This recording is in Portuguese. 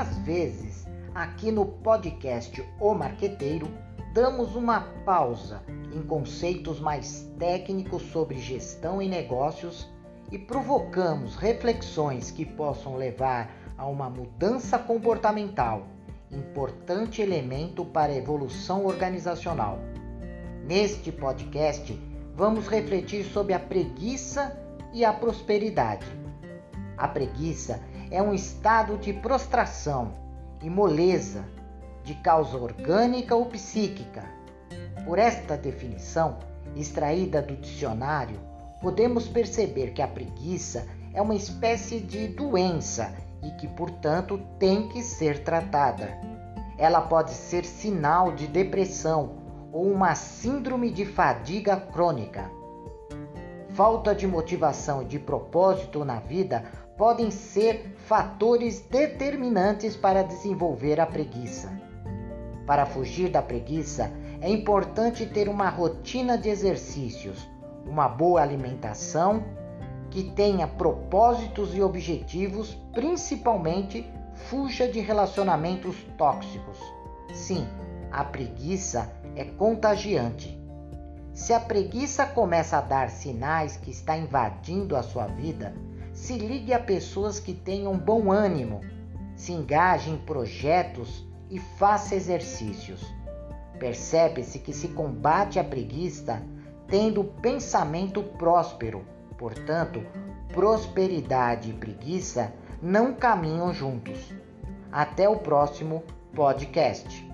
Às vezes, aqui no podcast O Marqueteiro, damos uma pausa em conceitos mais técnicos sobre gestão e negócios e provocamos reflexões que possam levar a uma mudança comportamental, importante elemento para a evolução organizacional. Neste podcast, vamos refletir sobre a preguiça e a prosperidade. A preguiça é um estado de prostração e moleza de causa orgânica ou psíquica. Por esta definição, extraída do dicionário, podemos perceber que a preguiça é uma espécie de doença e que, portanto, tem que ser tratada. Ela pode ser sinal de depressão ou uma síndrome de fadiga crônica. Falta de motivação e de propósito na vida podem ser fatores determinantes para desenvolver a preguiça. Para fugir da preguiça, é importante ter uma rotina de exercícios, uma boa alimentação que tenha propósitos e objetivos, principalmente fuja de relacionamentos tóxicos. Sim, a preguiça é contagiante. Se a preguiça começa a dar sinais que está invadindo a sua vida, se ligue a pessoas que tenham bom ânimo, se engaje em projetos e faça exercícios. Percebe-se que se combate a preguiça tendo pensamento próspero, portanto, prosperidade e preguiça não caminham juntos. Até o próximo podcast.